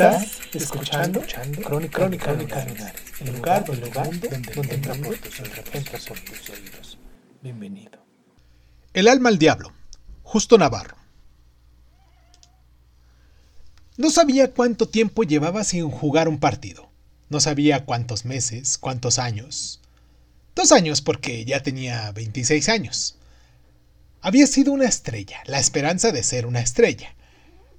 Estás escuchando, Crónica, Crónica, Crónica Lunares, el lugar, el lugar donde, donde entra por tus oídos. entra por tus oídos. Bienvenido. El alma al diablo. Justo Navarro. No sabía cuánto tiempo llevaba sin jugar un partido. No sabía cuántos meses, cuántos años. Dos años porque ya tenía 26 años. Había sido una estrella, la esperanza de ser una estrella.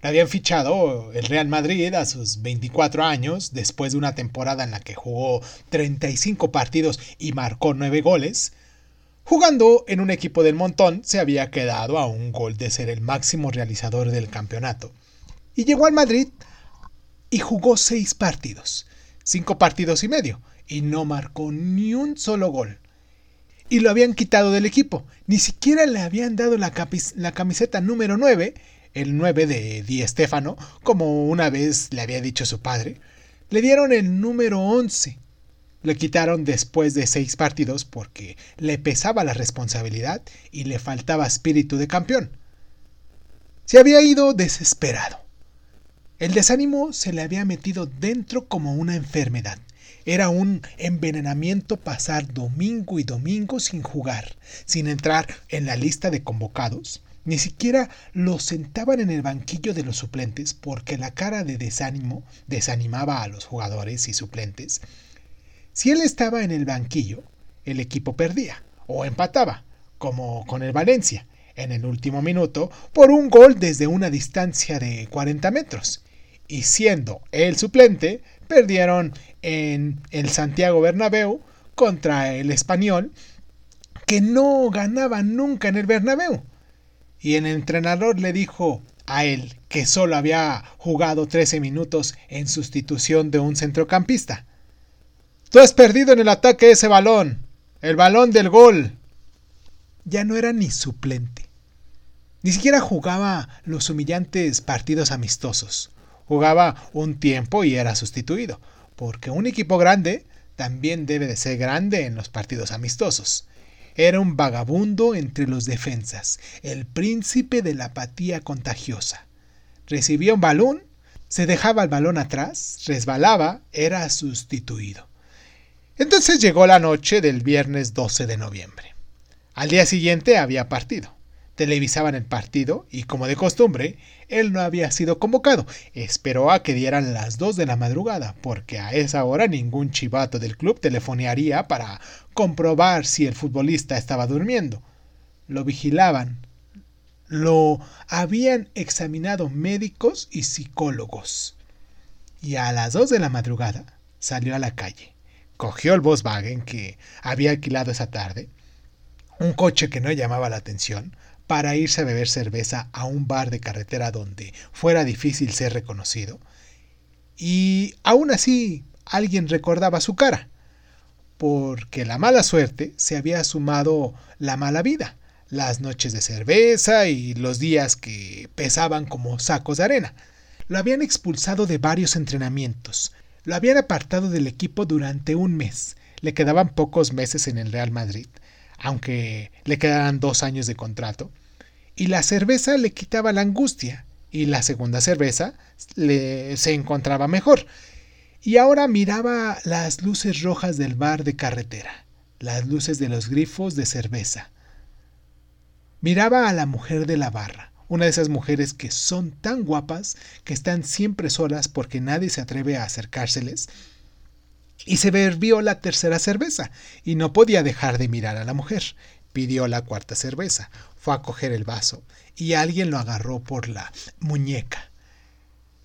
Le habían fichado el Real Madrid a sus 24 años, después de una temporada en la que jugó 35 partidos y marcó 9 goles. Jugando en un equipo del montón, se había quedado a un gol de ser el máximo realizador del campeonato. Y llegó al Madrid y jugó 6 partidos, 5 partidos y medio, y no marcó ni un solo gol. Y lo habían quitado del equipo, ni siquiera le habían dado la, la camiseta número 9 el 9 de Di Stéfano, como una vez le había dicho su padre, le dieron el número 11. Le quitaron después de seis partidos porque le pesaba la responsabilidad y le faltaba espíritu de campeón. Se había ido desesperado. El desánimo se le había metido dentro como una enfermedad. Era un envenenamiento pasar domingo y domingo sin jugar, sin entrar en la lista de convocados, ni siquiera lo sentaban en el banquillo de los suplentes porque la cara de desánimo desanimaba a los jugadores y suplentes. Si él estaba en el banquillo, el equipo perdía o empataba, como con el Valencia, en el último minuto, por un gol desde una distancia de 40 metros. Y siendo el suplente, perdieron en el Santiago Bernabéu contra el español, que no ganaba nunca en el Bernabéu y el entrenador le dijo a él que solo había jugado 13 minutos en sustitución de un centrocampista. Tú has perdido en el ataque ese balón, el balón del gol. Ya no era ni suplente. Ni siquiera jugaba los humillantes partidos amistosos. Jugaba un tiempo y era sustituido, porque un equipo grande también debe de ser grande en los partidos amistosos. Era un vagabundo entre los defensas, el príncipe de la apatía contagiosa. Recibía un balón, se dejaba el balón atrás, resbalaba, era sustituido. Entonces llegó la noche del viernes 12 de noviembre. Al día siguiente había partido. Televisaban el partido y, como de costumbre, él no había sido convocado. Esperó a que dieran las dos de la madrugada, porque a esa hora ningún chivato del club telefonearía para comprobar si el futbolista estaba durmiendo. Lo vigilaban. Lo habían examinado médicos y psicólogos. Y a las dos de la madrugada salió a la calle. Cogió el Volkswagen que había alquilado esa tarde, un coche que no llamaba la atención, para irse a beber cerveza a un bar de carretera donde fuera difícil ser reconocido. Y aún así alguien recordaba su cara, porque la mala suerte se había sumado la mala vida, las noches de cerveza y los días que pesaban como sacos de arena. Lo habían expulsado de varios entrenamientos, lo habían apartado del equipo durante un mes, le quedaban pocos meses en el Real Madrid, aunque le quedaran dos años de contrato, y la cerveza le quitaba la angustia, y la segunda cerveza le, se encontraba mejor. Y ahora miraba las luces rojas del bar de carretera, las luces de los grifos de cerveza. Miraba a la mujer de la barra, una de esas mujeres que son tan guapas que están siempre solas porque nadie se atreve a acercárseles. Y se bebió la tercera cerveza y no podía dejar de mirar a la mujer. Pidió la cuarta cerveza, fue a coger el vaso y alguien lo agarró por la muñeca.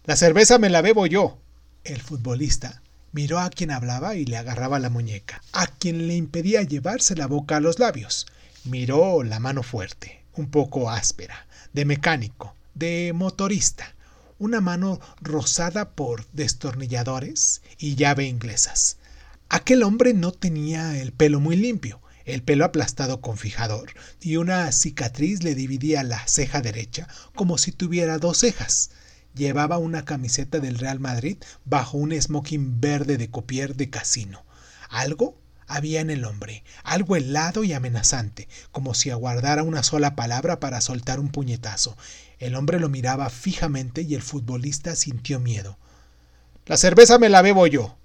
La cerveza me la bebo yo. El futbolista miró a quien hablaba y le agarraba la muñeca, a quien le impedía llevarse la boca a los labios. Miró la mano fuerte, un poco áspera, de mecánico, de motorista, una mano rosada por destornilladores y llave inglesas. Aquel hombre no tenía el pelo muy limpio, el pelo aplastado con fijador, y una cicatriz le dividía la ceja derecha como si tuviera dos cejas. Llevaba una camiseta del Real Madrid bajo un smoking verde de copier de casino. Algo había en el hombre, algo helado y amenazante, como si aguardara una sola palabra para soltar un puñetazo. El hombre lo miraba fijamente y el futbolista sintió miedo. La cerveza me la bebo yo.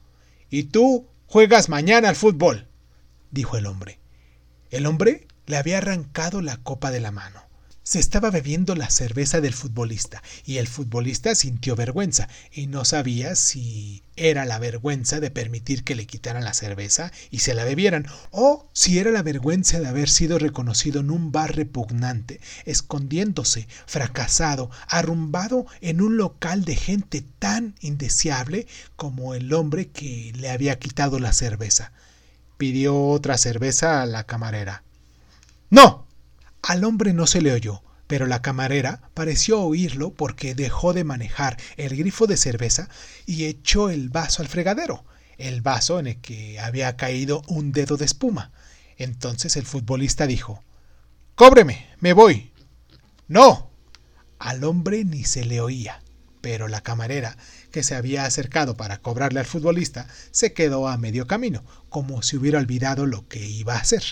Y tú juegas mañana al fútbol, dijo el hombre. El hombre le había arrancado la copa de la mano. Se estaba bebiendo la cerveza del futbolista y el futbolista sintió vergüenza y no sabía si era la vergüenza de permitir que le quitaran la cerveza y se la bebieran o si era la vergüenza de haber sido reconocido en un bar repugnante, escondiéndose, fracasado, arrumbado en un local de gente tan indeseable como el hombre que le había quitado la cerveza pidió otra cerveza a la camarera. ¡No! Al hombre no se le oyó, pero la camarera pareció oírlo porque dejó de manejar el grifo de cerveza y echó el vaso al fregadero, el vaso en el que había caído un dedo de espuma. Entonces el futbolista dijo Cóbreme, me voy. No. Al hombre ni se le oía, pero la camarera que se había acercado para cobrarle al futbolista, se quedó a medio camino, como si hubiera olvidado lo que iba a hacer.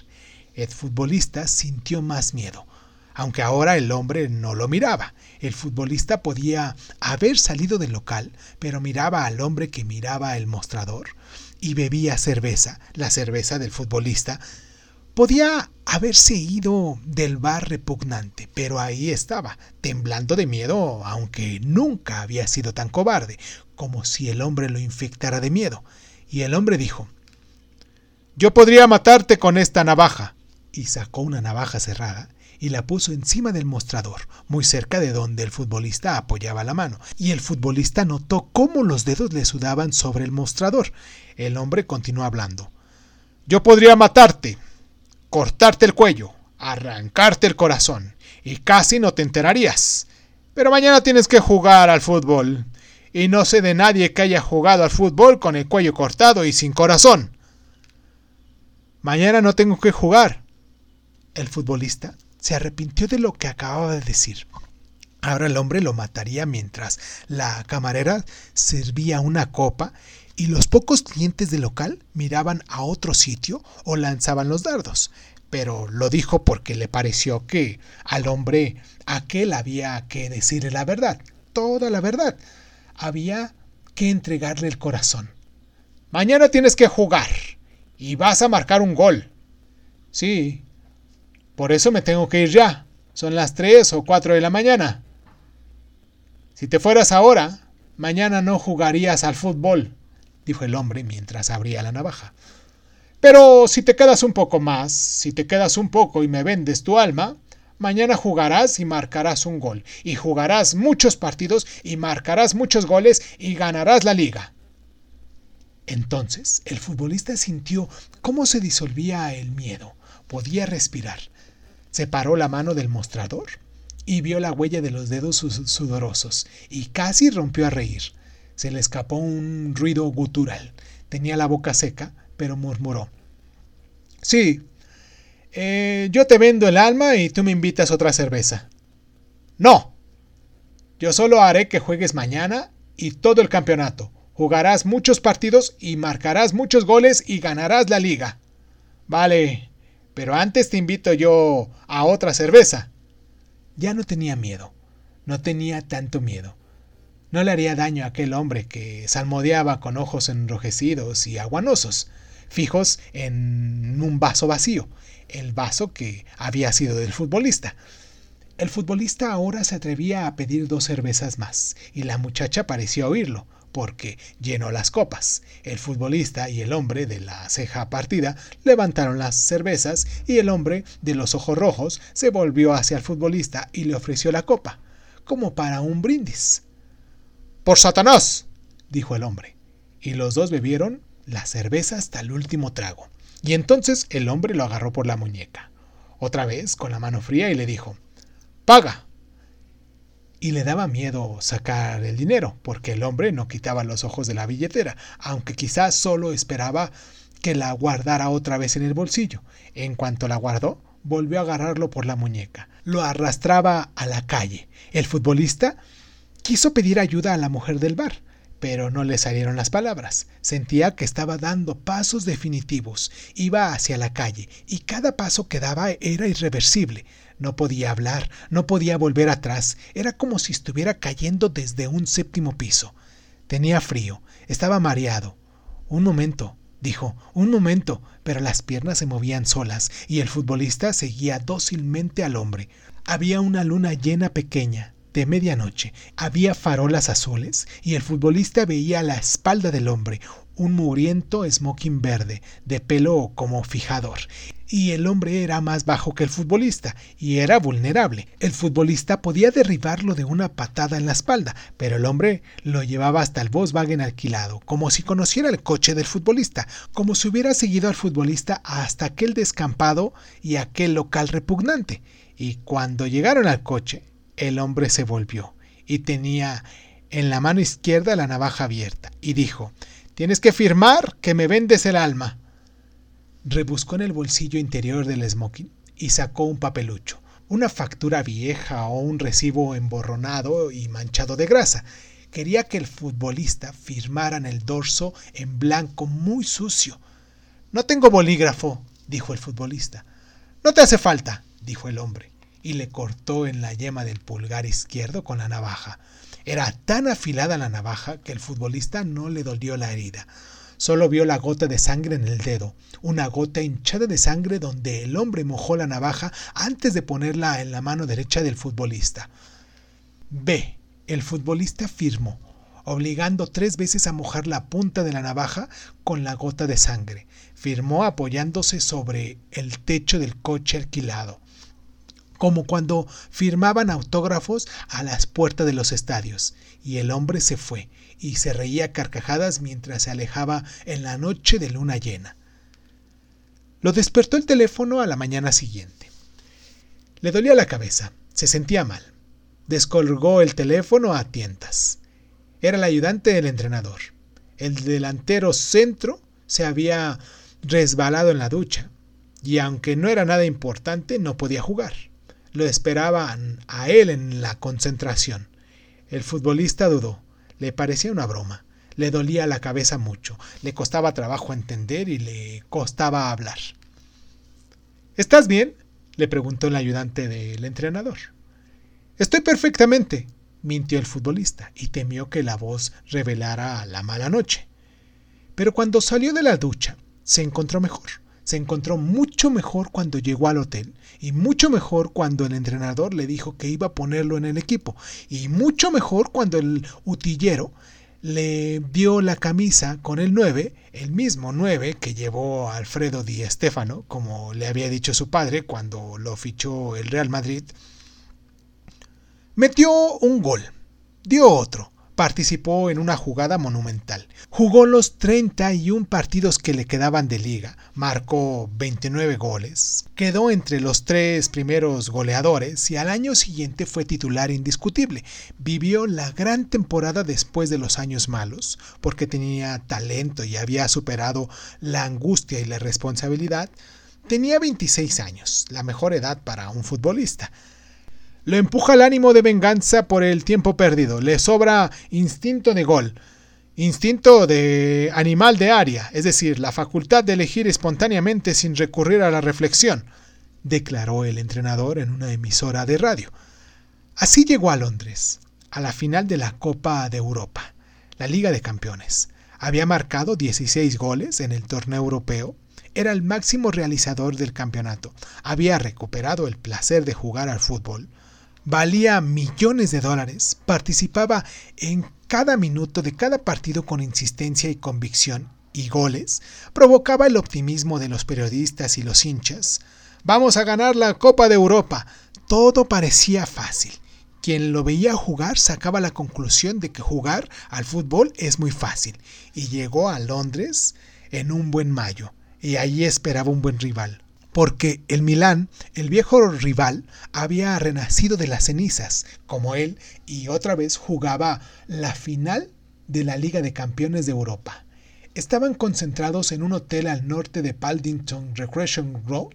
El futbolista sintió más miedo, aunque ahora el hombre no lo miraba. El futbolista podía haber salido del local, pero miraba al hombre que miraba el mostrador y bebía cerveza, la cerveza del futbolista, Podía haberse ido del bar repugnante, pero ahí estaba, temblando de miedo, aunque nunca había sido tan cobarde, como si el hombre lo infectara de miedo. Y el hombre dijo, Yo podría matarte con esta navaja. Y sacó una navaja cerrada y la puso encima del mostrador, muy cerca de donde el futbolista apoyaba la mano, y el futbolista notó cómo los dedos le sudaban sobre el mostrador. El hombre continuó hablando. Yo podría matarte, cortarte el cuello, arrancarte el corazón, y casi no te enterarías. Pero mañana tienes que jugar al fútbol, y no sé de nadie que haya jugado al fútbol con el cuello cortado y sin corazón. Mañana no tengo que jugar. El futbolista se arrepintió de lo que acababa de decir. Ahora el hombre lo mataría mientras la camarera servía una copa y los pocos clientes del local miraban a otro sitio o lanzaban los dardos. Pero lo dijo porque le pareció que al hombre aquel había que decirle la verdad, toda la verdad. Había que entregarle el corazón. Mañana tienes que jugar y vas a marcar un gol. Sí, por eso me tengo que ir ya. Son las tres o cuatro de la mañana. Si te fueras ahora, mañana no jugarías al fútbol dijo el hombre mientras abría la navaja. Pero si te quedas un poco más, si te quedas un poco y me vendes tu alma, mañana jugarás y marcarás un gol, y jugarás muchos partidos y marcarás muchos goles y ganarás la liga. Entonces el futbolista sintió cómo se disolvía el miedo. Podía respirar. Separó la mano del mostrador y vio la huella de los dedos sudorosos y casi rompió a reír. Se le escapó un ruido gutural. Tenía la boca seca, pero murmuró. Sí, eh, yo te vendo el alma y tú me invitas otra cerveza. No. Yo solo haré que juegues mañana y todo el campeonato. Jugarás muchos partidos y marcarás muchos goles y ganarás la liga. Vale, pero antes te invito yo a otra cerveza. Ya no tenía miedo. No tenía tanto miedo. No le haría daño a aquel hombre que salmodeaba con ojos enrojecidos y aguanosos, fijos en un vaso vacío, el vaso que había sido del futbolista. El futbolista ahora se atrevía a pedir dos cervezas más, y la muchacha pareció oírlo, porque llenó las copas. El futbolista y el hombre de la ceja partida levantaron las cervezas y el hombre de los ojos rojos se volvió hacia el futbolista y le ofreció la copa, como para un brindis. Por Satanás, dijo el hombre. Y los dos bebieron la cerveza hasta el último trago. Y entonces el hombre lo agarró por la muñeca, otra vez con la mano fría, y le dijo, paga. Y le daba miedo sacar el dinero, porque el hombre no quitaba los ojos de la billetera, aunque quizás solo esperaba que la guardara otra vez en el bolsillo. En cuanto la guardó, volvió a agarrarlo por la muñeca. Lo arrastraba a la calle. El futbolista quiso pedir ayuda a la mujer del bar, pero no le salieron las palabras. Sentía que estaba dando pasos definitivos. Iba hacia la calle, y cada paso que daba era irreversible. No podía hablar, no podía volver atrás. Era como si estuviera cayendo desde un séptimo piso. Tenía frío, estaba mareado. Un momento, dijo, un momento, pero las piernas se movían solas y el futbolista seguía dócilmente al hombre. Había una luna llena pequeña, de medianoche. Había farolas azules y el futbolista veía a la espalda del hombre un muriento smoking verde, de pelo como fijador. Y el hombre era más bajo que el futbolista, y era vulnerable. El futbolista podía derribarlo de una patada en la espalda, pero el hombre lo llevaba hasta el Volkswagen alquilado, como si conociera el coche del futbolista, como si hubiera seguido al futbolista hasta aquel descampado y aquel local repugnante. Y cuando llegaron al coche, el hombre se volvió y tenía en la mano izquierda la navaja abierta y dijo Tienes que firmar que me vendes el alma. Rebuscó en el bolsillo interior del smoking y sacó un papelucho, una factura vieja o un recibo emborronado y manchado de grasa. Quería que el futbolista firmara en el dorso en blanco muy sucio. No tengo bolígrafo, dijo el futbolista. No te hace falta, dijo el hombre, y le cortó en la yema del pulgar izquierdo con la navaja. Era tan afilada la navaja que el futbolista no le dolió la herida. Solo vio la gota de sangre en el dedo, una gota hinchada de sangre donde el hombre mojó la navaja antes de ponerla en la mano derecha del futbolista. B. El futbolista firmó, obligando tres veces a mojar la punta de la navaja con la gota de sangre. Firmó apoyándose sobre el techo del coche alquilado como cuando firmaban autógrafos a las puertas de los estadios, y el hombre se fue, y se reía carcajadas mientras se alejaba en la noche de luna llena. Lo despertó el teléfono a la mañana siguiente. Le dolía la cabeza, se sentía mal. Descolgó el teléfono a tientas. Era el ayudante del entrenador. El delantero centro se había resbalado en la ducha, y aunque no era nada importante, no podía jugar. Lo esperaban a él en la concentración. El futbolista dudó. Le parecía una broma. Le dolía la cabeza mucho. Le costaba trabajo entender y le costaba hablar. ¿Estás bien? le preguntó el ayudante del entrenador. Estoy perfectamente, mintió el futbolista y temió que la voz revelara la mala noche. Pero cuando salió de la ducha, se encontró mejor se encontró mucho mejor cuando llegó al hotel y mucho mejor cuando el entrenador le dijo que iba a ponerlo en el equipo y mucho mejor cuando el utillero le dio la camisa con el 9, el mismo 9 que llevó Alfredo Di Stéfano, como le había dicho su padre cuando lo fichó el Real Madrid. Metió un gol, dio otro, participó en una jugada monumental. Jugó los 31 partidos que le quedaban de liga, marcó 29 goles, quedó entre los tres primeros goleadores y al año siguiente fue titular indiscutible. Vivió la gran temporada después de los años malos, porque tenía talento y había superado la angustia y la responsabilidad. Tenía 26 años, la mejor edad para un futbolista. Lo empuja el ánimo de venganza por el tiempo perdido. Le sobra instinto de gol. Instinto de animal de área, es decir, la facultad de elegir espontáneamente sin recurrir a la reflexión, declaró el entrenador en una emisora de radio. Así llegó a Londres, a la final de la Copa de Europa, la Liga de Campeones. Había marcado 16 goles en el torneo europeo, era el máximo realizador del campeonato, había recuperado el placer de jugar al fútbol, valía millones de dólares, participaba en cada minuto de cada partido con insistencia y convicción y goles, provocaba el optimismo de los periodistas y los hinchas. Vamos a ganar la Copa de Europa. Todo parecía fácil. Quien lo veía jugar sacaba la conclusión de que jugar al fútbol es muy fácil, y llegó a Londres en un buen mayo, y allí esperaba un buen rival, porque el Milán, el viejo rival, había renacido de las cenizas, como él, y otra vez jugaba la final de la Liga de Campeones de Europa. Estaban concentrados en un hotel al norte de Paddington Recreation Road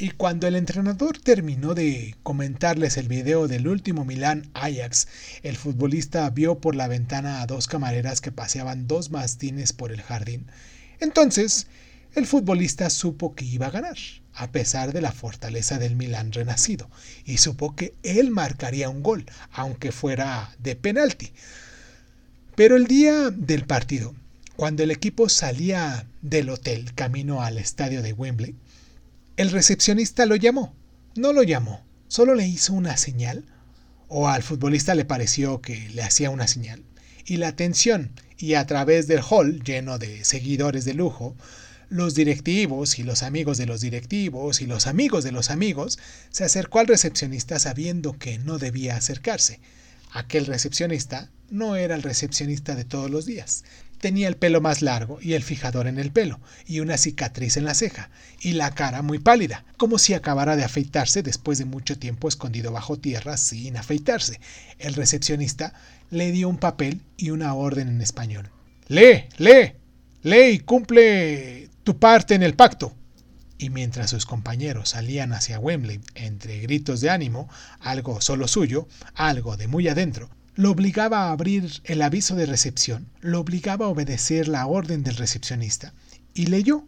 y cuando el entrenador terminó de comentarles el video del último Milán Ajax, el futbolista vio por la ventana a dos camareras que paseaban dos mastines por el jardín. Entonces, el futbolista supo que iba a ganar, a pesar de la fortaleza del Milán renacido, y supo que él marcaría un gol, aunque fuera de penalti. Pero el día del partido, cuando el equipo salía del hotel camino al estadio de Wembley, el recepcionista lo llamó. No lo llamó, solo le hizo una señal, o al futbolista le pareció que le hacía una señal, y la atención, y a través del hall lleno de seguidores de lujo, los directivos y los amigos de los directivos y los amigos de los amigos, se acercó al recepcionista sabiendo que no debía acercarse. Aquel recepcionista no era el recepcionista de todos los días. Tenía el pelo más largo y el fijador en el pelo, y una cicatriz en la ceja, y la cara muy pálida, como si acabara de afeitarse después de mucho tiempo escondido bajo tierra sin afeitarse. El recepcionista le dio un papel y una orden en español. Lee, lee, lee y cumple tu parte en el pacto. Y mientras sus compañeros salían hacia Wembley entre gritos de ánimo, algo solo suyo, algo de muy adentro, lo obligaba a abrir el aviso de recepción, lo obligaba a obedecer la orden del recepcionista. Y leyó.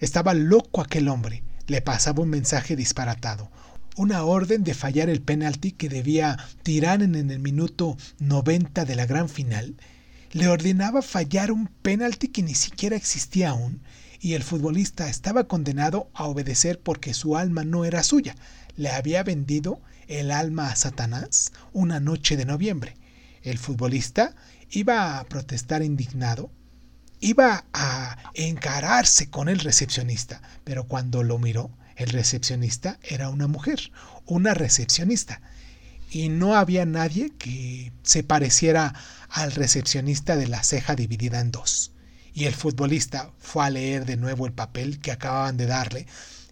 Estaba loco aquel hombre. Le pasaba un mensaje disparatado. Una orden de fallar el penalti que debía tirar en el minuto 90 de la gran final. Le ordenaba fallar un penalti que ni siquiera existía aún. Y el futbolista estaba condenado a obedecer porque su alma no era suya. Le había vendido el alma a Satanás una noche de noviembre. El futbolista iba a protestar indignado, iba a encararse con el recepcionista, pero cuando lo miró, el recepcionista era una mujer, una recepcionista, y no había nadie que se pareciera al recepcionista de la ceja dividida en dos. Y el futbolista fue a leer de nuevo el papel que acababan de darle,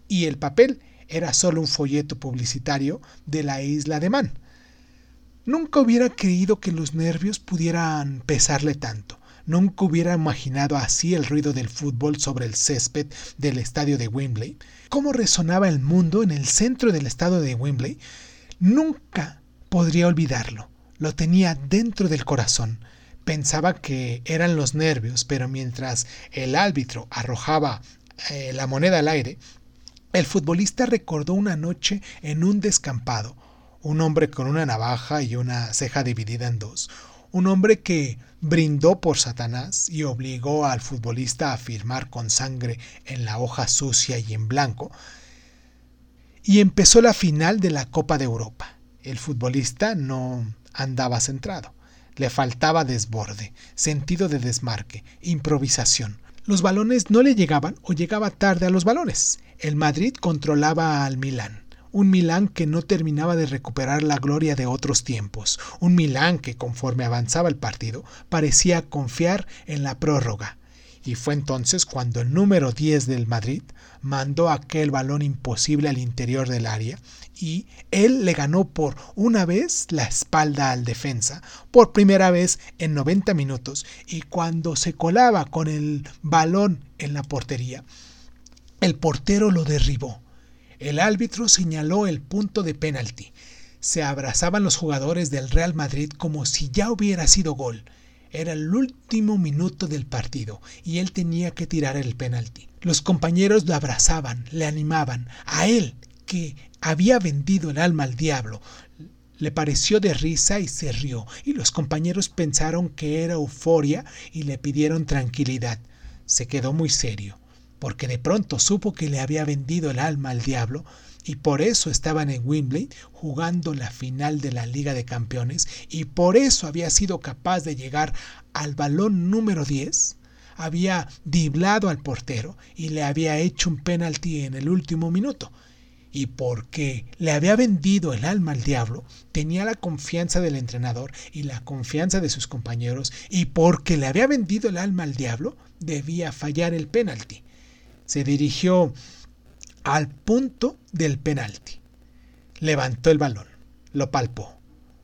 y el papel era solo un folleto publicitario de la isla de Man. Nunca hubiera creído que los nervios pudieran pesarle tanto. Nunca hubiera imaginado así el ruido del fútbol sobre el césped del estadio de Wembley. Cómo resonaba el mundo en el centro del estadio de Wembley. Nunca podría olvidarlo. Lo tenía dentro del corazón. Pensaba que eran los nervios, pero mientras el árbitro arrojaba eh, la moneda al aire, el futbolista recordó una noche en un descampado, un hombre con una navaja y una ceja dividida en dos, un hombre que brindó por Satanás y obligó al futbolista a firmar con sangre en la hoja sucia y en blanco, y empezó la final de la Copa de Europa. El futbolista no andaba centrado, le faltaba desborde, sentido de desmarque, improvisación. Los balones no le llegaban o llegaba tarde a los balones. El Madrid controlaba al Milán. Un Milán que no terminaba de recuperar la gloria de otros tiempos. Un Milán que conforme avanzaba el partido parecía confiar en la prórroga. Y fue entonces cuando el número 10 del Madrid mandó aquel balón imposible al interior del área y él le ganó por una vez la espalda al defensa, por primera vez en 90 minutos, y cuando se colaba con el balón en la portería, el portero lo derribó. El árbitro señaló el punto de penalti. Se abrazaban los jugadores del Real Madrid como si ya hubiera sido gol. Era el último minuto del partido y él tenía que tirar el penalti. Los compañeros lo abrazaban, le animaban. A él, que había vendido el alma al diablo, le pareció de risa y se rió, y los compañeros pensaron que era euforia y le pidieron tranquilidad. Se quedó muy serio, porque de pronto supo que le había vendido el alma al diablo y por eso estaban en Wembley jugando la final de la Liga de Campeones y por eso había sido capaz de llegar al balón número 10, había diblado al portero y le había hecho un penalti en el último minuto. Y porque le había vendido el alma al diablo, tenía la confianza del entrenador y la confianza de sus compañeros, y porque le había vendido el alma al diablo, debía fallar el penalti. Se dirigió al punto del penalti. Levantó el balón, lo palpó,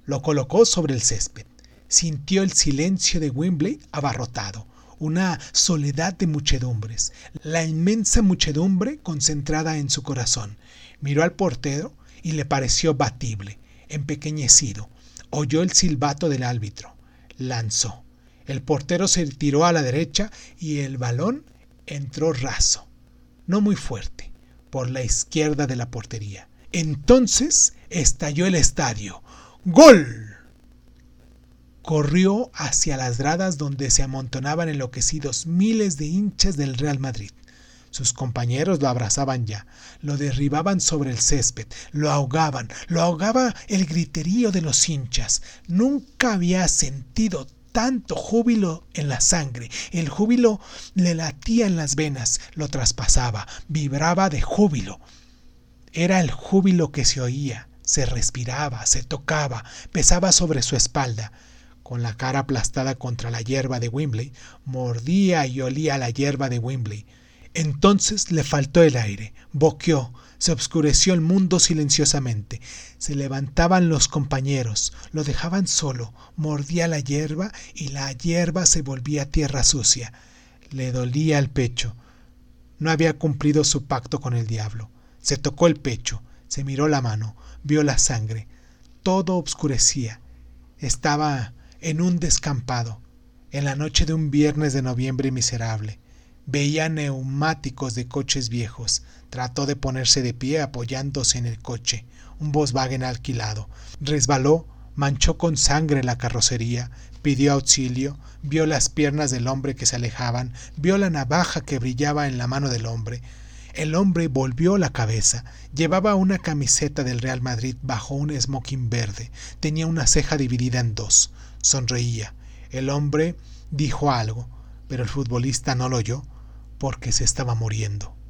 lo colocó sobre el césped. Sintió el silencio de Wembley abarrotado, una soledad de muchedumbres, la inmensa muchedumbre concentrada en su corazón. Miró al portero y le pareció batible, empequeñecido. Oyó el silbato del árbitro. Lanzó. El portero se tiró a la derecha y el balón entró raso, no muy fuerte, por la izquierda de la portería. Entonces estalló el estadio. ¡Gol! Corrió hacia las gradas donde se amontonaban enloquecidos miles de hinchas del Real Madrid. Sus compañeros lo abrazaban ya, lo derribaban sobre el césped, lo ahogaban, lo ahogaba el griterío de los hinchas. Nunca había sentido tanto júbilo en la sangre. El júbilo le latía en las venas, lo traspasaba, vibraba de júbilo. Era el júbilo que se oía, se respiraba, se tocaba, pesaba sobre su espalda. Con la cara aplastada contra la hierba de Wembley, mordía y olía la hierba de Wembley. Entonces le faltó el aire, boqueó, se obscureció el mundo silenciosamente. Se levantaban los compañeros, lo dejaban solo, mordía la hierba y la hierba se volvía tierra sucia. Le dolía el pecho. No había cumplido su pacto con el diablo. Se tocó el pecho, se miró la mano, vio la sangre. Todo obscurecía. Estaba en un descampado, en la noche de un viernes de noviembre miserable. Veía neumáticos de coches viejos. Trató de ponerse de pie apoyándose en el coche, un Volkswagen alquilado. Resbaló, manchó con sangre la carrocería, pidió auxilio, vio las piernas del hombre que se alejaban, vio la navaja que brillaba en la mano del hombre. El hombre volvió la cabeza. Llevaba una camiseta del Real Madrid bajo un smoking verde. Tenía una ceja dividida en dos. Sonreía. El hombre dijo algo, pero el futbolista no lo oyó porque se estaba muriendo.